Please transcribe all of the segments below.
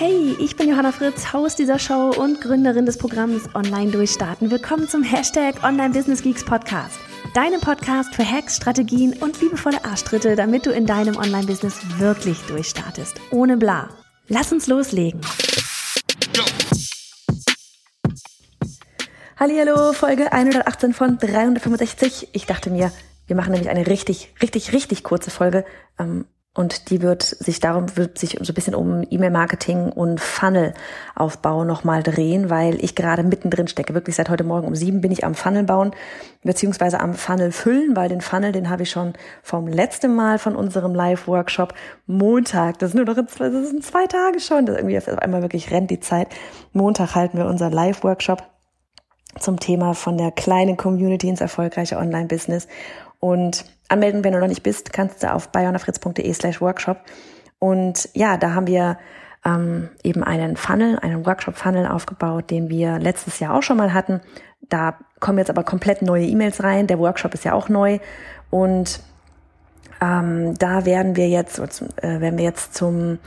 Hey, ich bin Johanna Fritz, Haus dieser Show und Gründerin des Programms Online Durchstarten. Willkommen zum Hashtag Online Business Geeks Podcast. Deinem Podcast für Hacks, Strategien und liebevolle Arschtritte, damit du in deinem Online-Business wirklich durchstartest. Ohne bla. Lass uns loslegen. Hallo, Folge 118 von 365. Ich dachte mir, wir machen nämlich eine richtig, richtig, richtig kurze Folge. Ähm, und die wird sich darum, wird sich so ein bisschen um E-Mail-Marketing und Funnel-Aufbau nochmal drehen, weil ich gerade mittendrin stecke. Wirklich seit heute Morgen um sieben bin ich am Funnel bauen, beziehungsweise am Funnel füllen, weil den Funnel, den habe ich schon vom letzten Mal von unserem Live-Workshop Montag, das ist nur noch, das sind zwei Tage schon, das irgendwie auf einmal wirklich rennt die Zeit. Montag halten wir unser Live-Workshop zum Thema von der kleinen Community ins erfolgreiche Online-Business. Und anmelden, wenn du noch nicht bist, kannst du auf bayonafritz.de slash workshop. Und ja, da haben wir ähm, eben einen Funnel, einen Workshop-Funnel aufgebaut, den wir letztes Jahr auch schon mal hatten. Da kommen jetzt aber komplett neue E-Mails rein. Der Workshop ist ja auch neu. Und ähm, da werden wir jetzt, äh, werden wir jetzt zum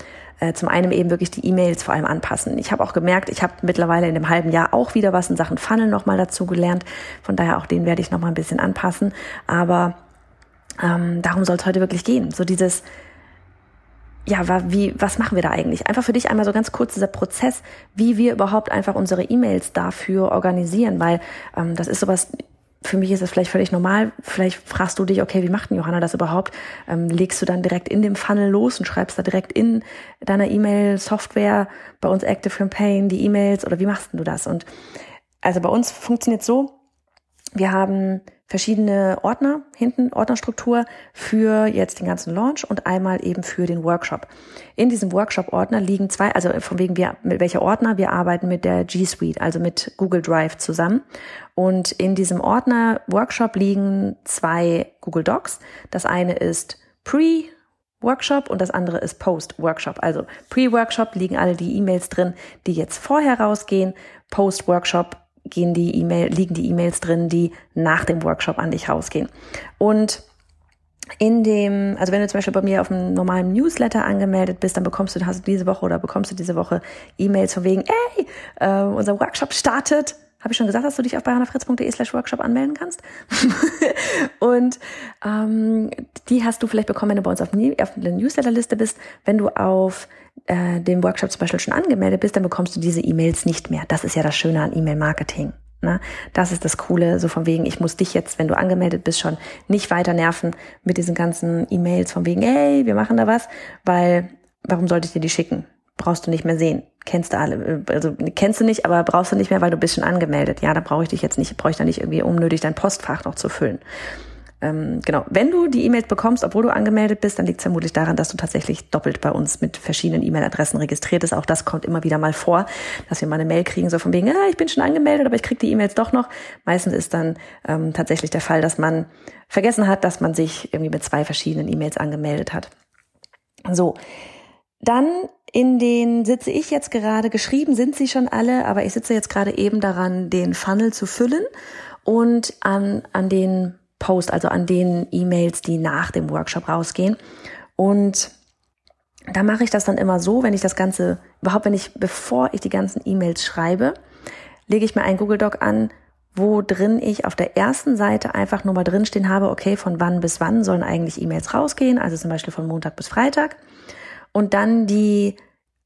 äh, zum einen eben wirklich die E-Mails vor allem anpassen. Ich habe auch gemerkt, ich habe mittlerweile in dem halben Jahr auch wieder was in Sachen Funnel nochmal dazu gelernt. Von daher auch den werde ich nochmal ein bisschen anpassen. Aber ähm, darum soll es heute wirklich gehen. So dieses, ja, wie, was machen wir da eigentlich? Einfach für dich einmal so ganz kurz dieser Prozess, wie wir überhaupt einfach unsere E-Mails dafür organisieren, weil ähm, das ist sowas, für mich ist es vielleicht völlig normal. Vielleicht fragst du dich, okay, wie macht denn Johanna das überhaupt? Ähm, legst du dann direkt in dem Funnel los und schreibst da direkt in deiner E-Mail-Software, bei uns Active Campaign, die E-Mails oder wie machst du das? Und also bei uns funktioniert so, wir haben verschiedene Ordner hinten, Ordnerstruktur für jetzt den ganzen Launch und einmal eben für den Workshop. In diesem Workshop-Ordner liegen zwei, also von wegen wir, mit welcher Ordner, wir arbeiten mit der G Suite, also mit Google Drive zusammen. Und in diesem Ordner Workshop liegen zwei Google Docs. Das eine ist Pre Workshop und das andere ist Post-Workshop. Also Pre-Workshop liegen alle die E-Mails drin, die jetzt vorher rausgehen. Post-Workshop gehen die E-Mail, liegen die E-Mails drin, die nach dem Workshop an dich rausgehen. Und in dem, also wenn du zum Beispiel bei mir auf einem normalen Newsletter angemeldet bist, dann bekommst du, hast du diese Woche oder bekommst du diese Woche E-Mails von wegen, ey, äh, unser Workshop startet. Habe ich schon gesagt, dass du dich auf bayernafritz.de slash Workshop anmelden kannst? und ähm, die hast du vielleicht bekommen, wenn du bei uns auf, auf der Newsletterliste bist. Wenn du auf äh, dem Workshop zum Beispiel schon angemeldet bist, dann bekommst du diese E-Mails nicht mehr. Das ist ja das Schöne an E-Mail-Marketing. Ne? Das ist das Coole, so von wegen, ich muss dich jetzt, wenn du angemeldet bist, schon nicht weiter nerven mit diesen ganzen E-Mails von wegen, hey, wir machen da was, weil warum sollte ich dir die schicken? Brauchst du nicht mehr sehen. Kennst du alle, also kennst du nicht, aber brauchst du nicht mehr, weil du bist schon angemeldet. Ja, da brauche ich dich jetzt nicht, brauche ich da nicht irgendwie unnötig dein Postfach noch zu füllen ähm, genau, wenn du die E-Mails bekommst, obwohl du angemeldet bist, dann liegt es vermutlich daran, dass du tatsächlich doppelt bei uns mit verschiedenen E-Mail-Adressen registriert bist. Auch das kommt immer wieder mal vor, dass wir mal eine Mail kriegen, so von wegen, ah, ich bin schon angemeldet, aber ich krieg die E-Mails doch noch. Meistens ist dann ähm, tatsächlich der Fall, dass man vergessen hat, dass man sich irgendwie mit zwei verschiedenen E-Mails angemeldet hat. So, dann in den sitze ich jetzt gerade, geschrieben sind sie schon alle, aber ich sitze jetzt gerade eben daran, den Funnel zu füllen und an, an den Post, also an den E-Mails, die nach dem Workshop rausgehen. Und da mache ich das dann immer so, wenn ich das Ganze, überhaupt wenn ich, bevor ich die ganzen E-Mails schreibe, lege ich mir einen Google Doc an, wo drin ich auf der ersten Seite einfach nur mal drinstehen habe, okay, von wann bis wann sollen eigentlich E-Mails rausgehen, also zum Beispiel von Montag bis Freitag. Und dann die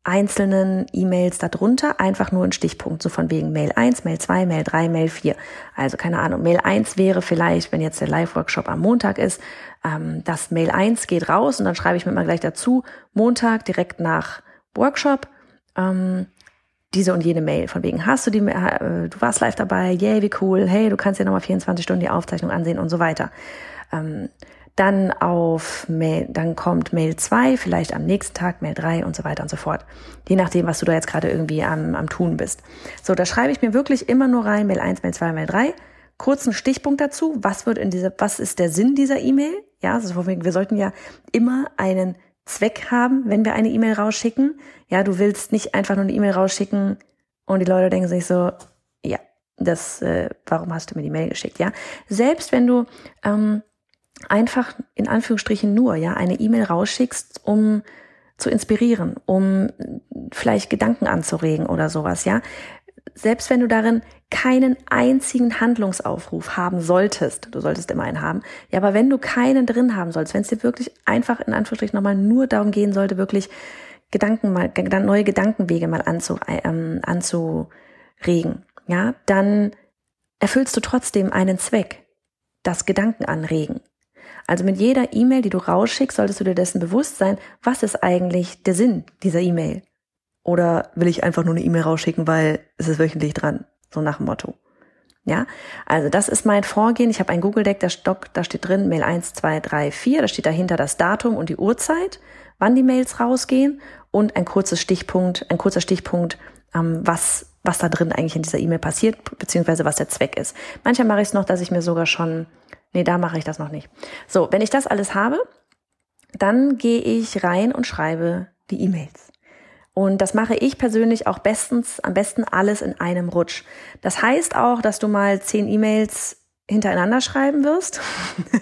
einzelnen E-Mails darunter einfach nur ein Stichpunkt, so von wegen Mail 1, Mail 2, Mail 3, Mail 4. Also keine Ahnung, Mail 1 wäre vielleicht, wenn jetzt der Live-Workshop am Montag ist, ähm, das Mail 1 geht raus und dann schreibe ich mir mal gleich dazu, Montag direkt nach Workshop, ähm, diese und jene Mail, von wegen, hast du die, äh, du warst live dabei, yay, wie cool, hey, du kannst dir nochmal 24 Stunden die Aufzeichnung ansehen und so weiter. Ähm, dann auf Mail, dann kommt Mail 2, vielleicht am nächsten Tag Mail 3 und so weiter und so fort. Je nachdem, was du da jetzt gerade irgendwie am, am tun bist. So, da schreibe ich mir wirklich immer nur rein, Mail 1, Mail 2, Mail 3. Kurzen Stichpunkt dazu. Was wird in dieser, was ist der Sinn dieser E-Mail? Ja, also wir sollten ja immer einen Zweck haben, wenn wir eine E-Mail rausschicken. Ja, du willst nicht einfach nur eine E-Mail rausschicken und die Leute denken sich so, ja, das, äh, warum hast du mir die Mail geschickt? Ja, selbst wenn du ähm, einfach in Anführungsstrichen nur ja eine E-Mail rausschickst, um zu inspirieren, um vielleicht Gedanken anzuregen oder sowas, ja. Selbst wenn du darin keinen einzigen Handlungsaufruf haben solltest, du solltest immer einen haben, ja, aber wenn du keinen drin haben sollst, wenn es dir wirklich einfach in Anführungsstrichen nochmal nur darum gehen sollte, wirklich Gedanken mal, neue Gedankenwege mal anzu, ähm, anzuregen, ja, dann erfüllst du trotzdem einen Zweck, das Gedanken anregen. Also mit jeder E-Mail, die du rausschickst, solltest du dir dessen bewusst sein, was ist eigentlich der Sinn dieser E-Mail? Oder will ich einfach nur eine E-Mail rausschicken, weil es ist wöchentlich dran? So nach dem Motto. Ja, also das ist mein Vorgehen. Ich habe ein Google Deck, der Stock, da steht drin Mail 1, 2, 3, 4. Da steht dahinter das Datum und die Uhrzeit, wann die Mails rausgehen und ein kurzes Stichpunkt, ein kurzer Stichpunkt, ähm, was, was da drin eigentlich in dieser E-Mail passiert, beziehungsweise was der Zweck ist. Manchmal mache ich es noch, dass ich mir sogar schon Nee, da mache ich das noch nicht. So, wenn ich das alles habe, dann gehe ich rein und schreibe die E-Mails. Und das mache ich persönlich auch bestens, am besten alles in einem Rutsch. Das heißt auch, dass du mal zehn E-Mails hintereinander schreiben wirst.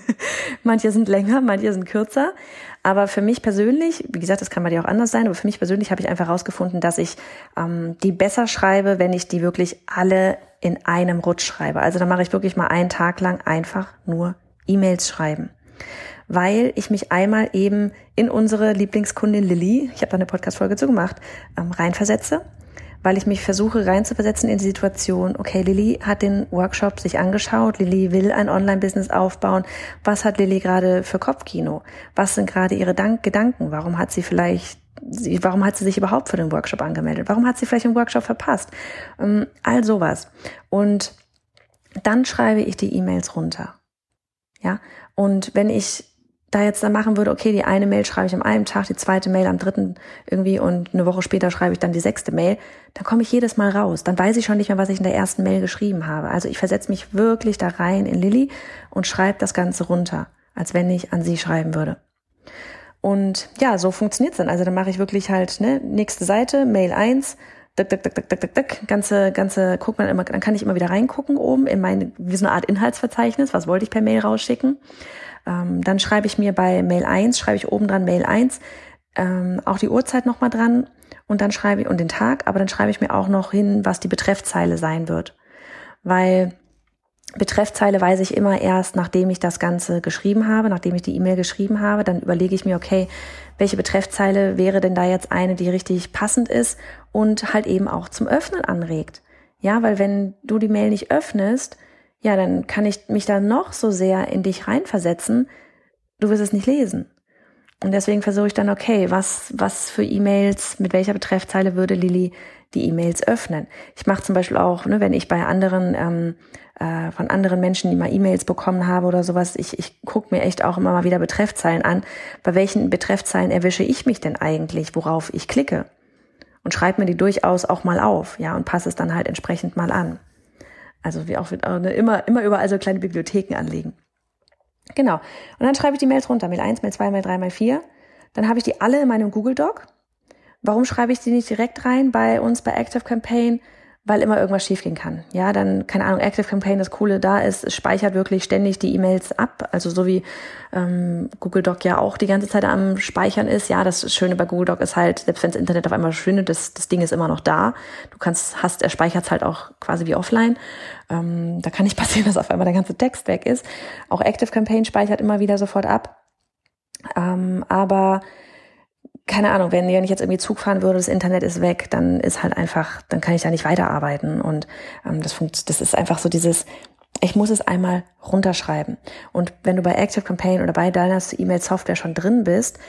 manche sind länger, manche sind kürzer. Aber für mich persönlich, wie gesagt, das kann bei dir auch anders sein, aber für mich persönlich habe ich einfach herausgefunden, dass ich ähm, die besser schreibe, wenn ich die wirklich alle in einem Rutsch schreibe. Also da mache ich wirklich mal einen Tag lang einfach nur E-Mails schreiben. Weil ich mich einmal eben in unsere Lieblingskundin Lilly, ich habe da eine Podcast-Folge zu gemacht, ähm, reinversetze weil ich mich versuche reinzuversetzen in die Situation, okay, Lilly hat den Workshop sich angeschaut, Lilly will ein Online-Business aufbauen. Was hat Lilly gerade für Kopfkino? Was sind gerade ihre Dank Gedanken? Warum hat sie vielleicht warum hat sie sich überhaupt für den Workshop angemeldet? Warum hat sie vielleicht den Workshop verpasst? Ähm, all sowas. Und dann schreibe ich die E-Mails runter. Ja. Und wenn ich da jetzt dann machen würde, okay, die eine Mail schreibe ich am einen Tag, die zweite Mail am dritten irgendwie und eine Woche später schreibe ich dann die sechste Mail, dann komme ich jedes Mal raus. Dann weiß ich schon nicht mehr, was ich in der ersten Mail geschrieben habe. Also ich versetze mich wirklich da rein in Lilly und schreibe das Ganze runter, als wenn ich an sie schreiben würde. Und ja, so funktioniert's dann. Also dann mache ich wirklich halt, ne, nächste Seite, Mail 1, Dick, dick, dick, dick, dick, dick, dick. Ganze, ganze, guckt man immer, dann kann ich immer wieder reingucken oben in meine, wie so eine Art Inhaltsverzeichnis. Was wollte ich per Mail rausschicken? Ähm, dann schreibe ich mir bei Mail 1, schreibe ich oben dran Mail 1, ähm, auch die Uhrzeit nochmal dran und dann schreibe ich, und den Tag, aber dann schreibe ich mir auch noch hin, was die Betreffzeile sein wird. Weil Betreffzeile weiß ich immer erst, nachdem ich das Ganze geschrieben habe, nachdem ich die E-Mail geschrieben habe, dann überlege ich mir, okay, welche Betreffzeile wäre denn da jetzt eine, die richtig passend ist und halt eben auch zum Öffnen anregt. Ja, weil wenn du die Mail nicht öffnest, ja, dann kann ich mich da noch so sehr in dich reinversetzen, du wirst es nicht lesen. Und deswegen versuche ich dann, okay, was, was für E-Mails, mit welcher Betreffzeile würde Lilly die E-Mails öffnen? Ich mache zum Beispiel auch, ne, wenn ich bei anderen, ähm, äh, von anderen Menschen, die mal E-Mails bekommen habe oder sowas, ich, ich gucke mir echt auch immer mal wieder Betreffzeilen an. Bei welchen Betreffzeilen erwische ich mich denn eigentlich, worauf ich klicke? Und schreibe mir die durchaus auch mal auf, ja, und passe es dann halt entsprechend mal an. Also wie auch ne, immer, immer überall so kleine Bibliotheken anlegen. Genau. Und dann schreibe ich die Mails runter. Mail 1, Mail 2, Mail 3, Mail 4. Dann habe ich die alle in meinem Google Doc. Warum schreibe ich die nicht direkt rein bei uns bei Active Campaign? Weil immer irgendwas schiefgehen kann. Ja, dann, keine Ahnung, Active Campaign, das Coole da ist, speichert wirklich ständig die E-Mails ab. Also so wie ähm, Google Doc ja auch die ganze Zeit am Speichern ist. Ja, das Schöne bei Google Doc ist halt, selbst wenn das Internet auf einmal verschwindet, das, das Ding ist immer noch da. Du kannst, hast, er speichert halt auch quasi wie offline. Ähm, da kann nicht passieren, dass auf einmal der ganze Text weg ist. Auch Active Campaign speichert immer wieder sofort ab. Ähm, aber keine Ahnung, wenn, wenn ich jetzt irgendwie Zug fahren würde, das Internet ist weg, dann ist halt einfach, dann kann ich da nicht weiterarbeiten. Und ähm, das, funkt, das ist einfach so dieses, ich muss es einmal runterschreiben. Und wenn du bei Active Campaign oder bei deiner E-Mail-Software schon drin bist,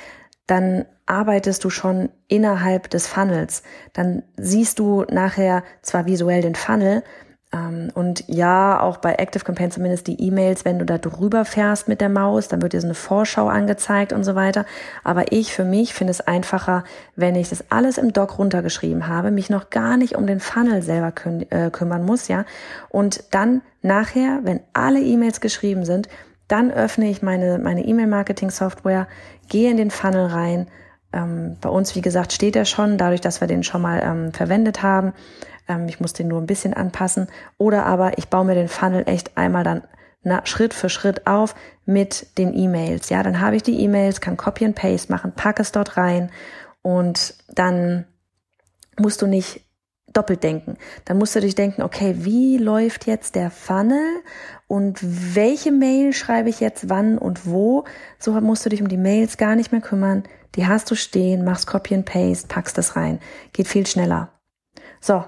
dann arbeitest du schon innerhalb des Funnels. Dann siehst du nachher zwar visuell den Funnel, und ja, auch bei Active Campaign zumindest die E-Mails, wenn du da drüber fährst mit der Maus, dann wird dir so eine Vorschau angezeigt und so weiter. Aber ich für mich finde es einfacher, wenn ich das alles im Doc runtergeschrieben habe, mich noch gar nicht um den Funnel selber kü äh, kümmern muss, ja. Und dann nachher, wenn alle E-Mails geschrieben sind, dann öffne ich meine meine E-Mail-Marketing-Software, gehe in den Funnel rein. Ähm, bei uns, wie gesagt, steht er schon, dadurch, dass wir den schon mal ähm, verwendet haben. Ähm, ich muss den nur ein bisschen anpassen. Oder aber ich baue mir den Funnel echt einmal dann na, Schritt für Schritt auf mit den E-Mails. Ja, dann habe ich die E-Mails, kann Copy and Paste machen, packe es dort rein und dann musst du nicht doppelt denken. Dann musst du dich denken, okay, wie läuft jetzt der Funnel und welche Mail schreibe ich jetzt wann und wo? So musst du dich um die Mails gar nicht mehr kümmern. Die hast du stehen, machst Copy and Paste, packst das rein. Geht viel schneller. So,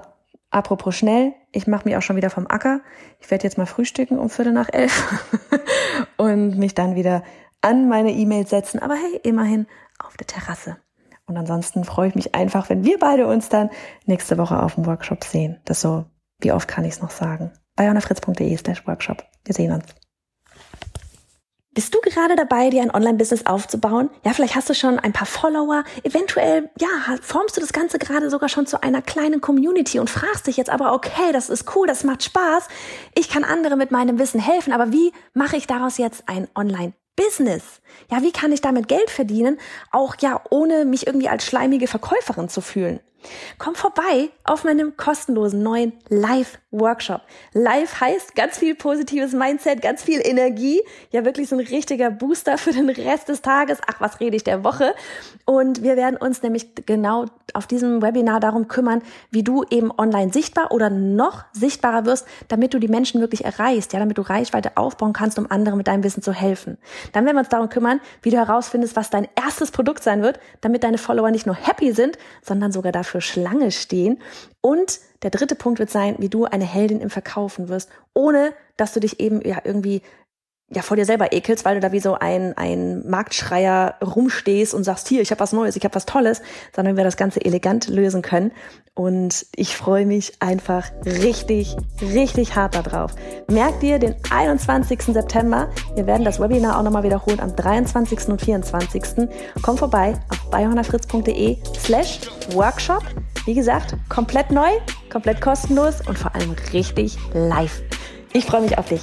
apropos schnell, ich mache mich auch schon wieder vom Acker. Ich werde jetzt mal frühstücken um Viertel nach elf und mich dann wieder an meine E-Mails setzen. Aber hey, immerhin auf der Terrasse. Und ansonsten freue ich mich einfach, wenn wir beide uns dann nächste Woche auf dem Workshop sehen. Das so, wie oft kann ich es noch sagen? Bei annafritz.de slash Workshop. Wir sehen uns. Bist du gerade dabei, dir ein Online-Business aufzubauen? Ja, vielleicht hast du schon ein paar Follower. Eventuell, ja, formst du das Ganze gerade sogar schon zu einer kleinen Community und fragst dich jetzt aber, okay, das ist cool, das macht Spaß. Ich kann andere mit meinem Wissen helfen, aber wie mache ich daraus jetzt ein Online-Business? Ja, wie kann ich damit Geld verdienen? Auch ja, ohne mich irgendwie als schleimige Verkäuferin zu fühlen. Komm vorbei auf meinem kostenlosen neuen Live-Workshop. Live heißt ganz viel positives Mindset, ganz viel Energie. Ja, wirklich so ein richtiger Booster für den Rest des Tages. Ach, was rede ich der Woche? Und wir werden uns nämlich genau auf diesem Webinar darum kümmern, wie du eben online sichtbar oder noch sichtbarer wirst, damit du die Menschen wirklich erreichst, ja, damit du Reichweite aufbauen kannst, um anderen mit deinem Wissen zu helfen. Dann werden wir uns darum kümmern, wie du herausfindest, was dein erstes Produkt sein wird, damit deine Follower nicht nur happy sind, sondern sogar dafür Schlange stehen. Und der dritte Punkt wird sein, wie du eine Heldin im Verkaufen wirst, ohne dass du dich eben ja irgendwie ja vor dir selber ekelst, weil du da wie so ein, ein Marktschreier rumstehst und sagst, hier, ich habe was Neues, ich habe was Tolles, sondern wir das Ganze elegant lösen können. Und ich freue mich einfach richtig, richtig hart darauf. Merk dir den 21. September. Wir werden das Webinar auch nochmal wiederholen am 23. und 24. Komm vorbei auf bayhornerfritz.de slash Workshop. Wie gesagt, komplett neu, komplett kostenlos und vor allem richtig live. Ich freue mich auf dich.